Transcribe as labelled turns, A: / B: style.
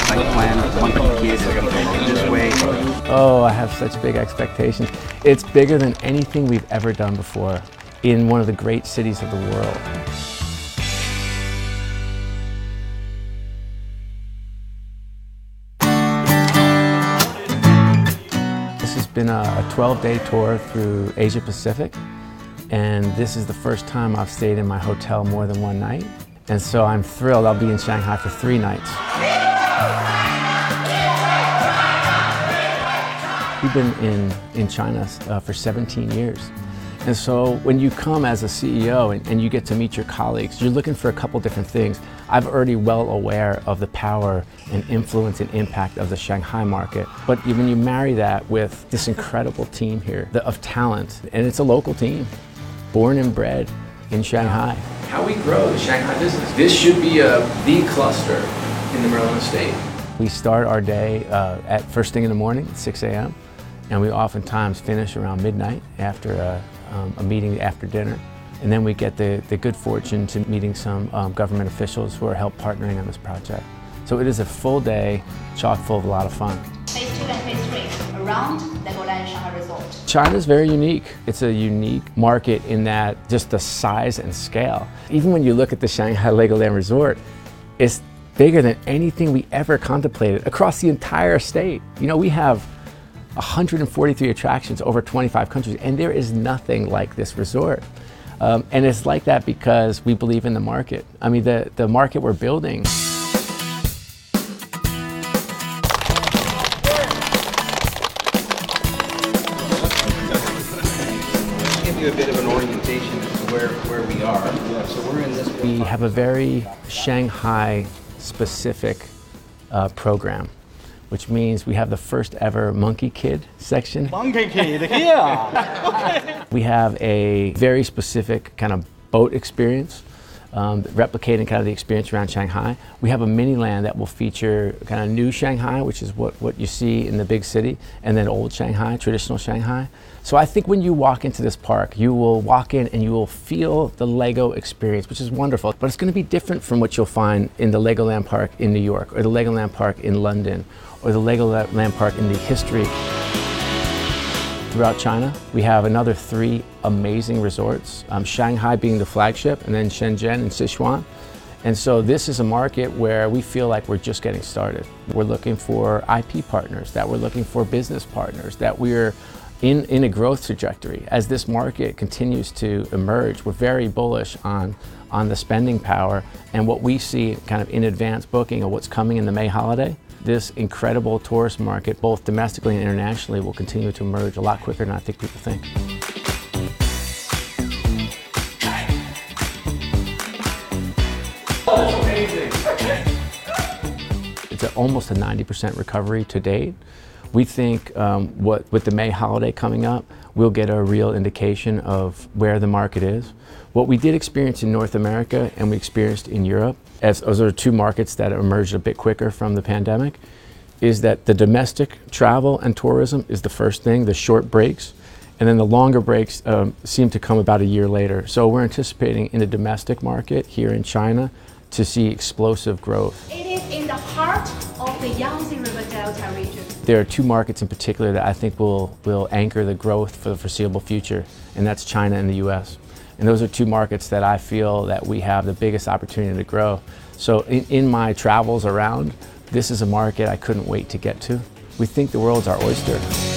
A: plan monkey kids this way?
B: Oh, I have such big expectations. It's bigger than anything we've ever done before in one of the great cities of the world. This has been a 12-day tour through Asia Pacific, and this is the first time I've stayed in my hotel more than one night. And so I'm thrilled. I'll be in Shanghai for three nights. We've been in, in China uh, for 17 years. And so when you come as a CEO and, and, you get to meet your colleagues, you're looking for a couple different things. I'm already well aware of the power and influence and impact of the Shanghai market. But when you marry that with this incredible team here the, of talent, and it's a local team, born and bred in Shanghai. How we grow the Shanghai business. This should be a, the cluster in the Merlin estate. We start our day uh, at first thing in the morning, 6 a.m., and we oftentimes finish around midnight after a, um, a, meeting after dinner. And then we get the, the good fortune to meeting some um, government officials who are help partnering on this project. So it is a full day, chock full of a lot of fun.
C: Phase two and phase three around Legoland Shanghai Resort.
B: China is very unique. It's a unique market in that just the size and scale. Even when you look at the Shanghai Legoland Resort, it's bigger than anything we ever contemplated across the entire state. You know, we have 143 attractions over 25 countries, and there is nothing like this resort. Um, and it's like that because we believe in the market. I mean, the, the market we're building.
A: You a bit of an orientation as to where, where we are. So we're in this.
B: We have a very Shanghai specific uh, program which means we have the first ever Monkie Kid section.
D: Monkie Kid, yeah.
B: okay. We have a very specific kind of boat experience. Um, replicating kind of the experience around Shanghai. We have a mini land that will feature kind of new Shanghai, which is what, what you see in the big city, and then old Shanghai, traditional Shanghai. So I think when you walk into this park, you will walk in and you will feel the Lego experience, which is wonderful. But it's going to be different from what you'll find in the Legoland Park in New York, or the Legoland Park in London, or the Legoland Park in the history throughout China. We have another three amazing resorts, um, Shanghai being the flagship, and then Shenzhen and Sichuan. And so this is a market where we feel like we're just getting started. We're looking for IP partners, that we're looking for business partners, that we're in, in a growth trajectory. As this market continues to emerge, we're very bullish on, on the spending power and what we see kind of in advance booking of what's coming in the May holiday this incredible tourist market, both domestically and internationally, will continue to emerge a lot quicker than I think people think. It's a, almost a 90% recovery to date. We think um, what, with the May holiday coming up, we'll get a real indication of where the market is. What we did experience in North America and we experienced in Europe, as those are two markets that emerged a bit quicker from the pandemic, is that the domestic travel and tourism is the first thing, the short breaks, and then the longer breaks um, seem to come about a year later. So we're anticipating in the domestic market here in China to see explosive growth.
C: It is in the heart the Yangtze River Delta region.
B: There are two markets in particular that I think will, will anchor the growth for the foreseeable future, and that's China and the US. And those are two markets that I feel that we have the biggest opportunity to grow. So in, in my travels around, this is a market I couldn't wait to get to. We think the world's our oyster.